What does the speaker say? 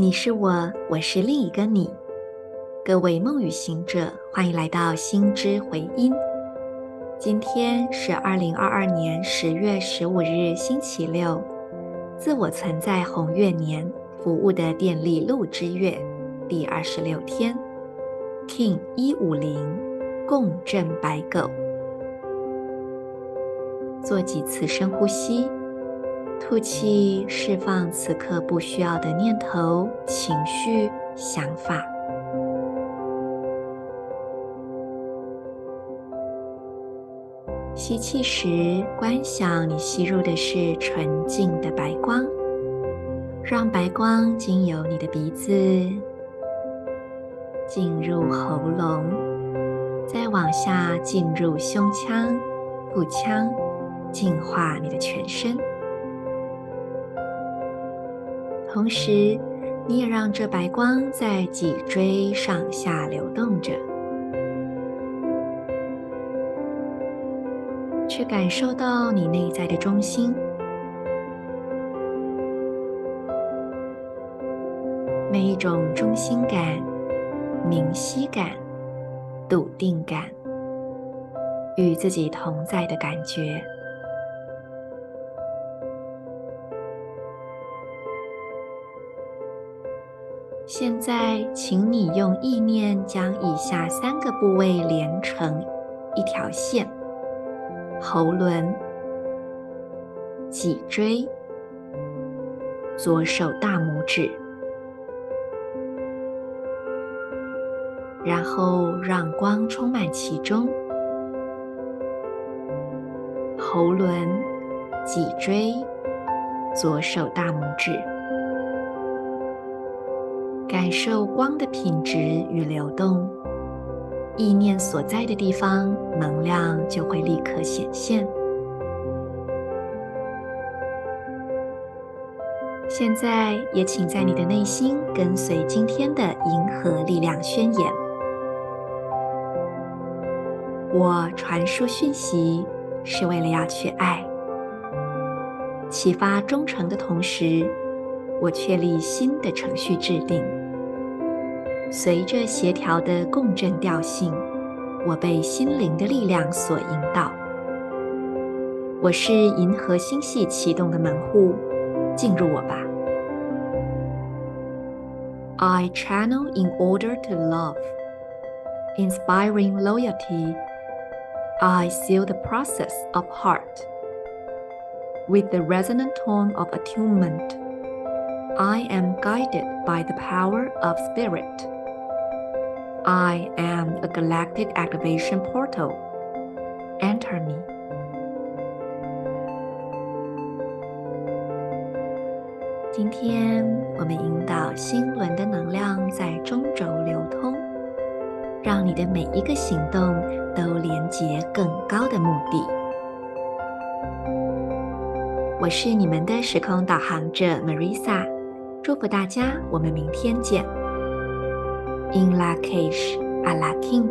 你是我，我是另一个你。各位梦与行者，欢迎来到心之回音。今天是二零二二年十月十五日，星期六，自我存在红月年服务的电力鹿之月第二十六天，King 一五零共振白狗。做几次深呼吸。吐气，释放此刻不需要的念头、情绪、想法。吸气时，观想你吸入的是纯净的白光，让白光经由你的鼻子进入喉咙，再往下进入胸腔、腹腔，净化你的全身。同时，你也让这白光在脊椎上下流动着，去感受到你内在的中心，每一种中心感、明晰感、笃定感，与自己同在的感觉。现在，请你用意念将以下三个部位连成一条线：喉轮、脊椎、左手大拇指，然后让光充满其中。喉轮、脊椎、左手大拇指。感受光的品质与流动，意念所在的地方，能量就会立刻显现。现在，也请在你的内心跟随今天的银河力量宣言：我传输讯息是为了要去爱，启发忠诚的同时，我确立新的程序制定。随着协调的共振调性，我被心灵的力量所引导。我是银河星系启动的门户，进入我吧。I channel in order to love, inspiring loyalty. I seal the process of heart with the resonant tone of attunement. I am guided by the power of spirit. I am a galactic activation portal. Enter me. 今天我们引导心轮的能量在中轴流通，让你的每一个行动都连接更高的目的。我是你们的时空导航者 Marisa，祝福大家，我们明天见。In Lak'ech Ala K'in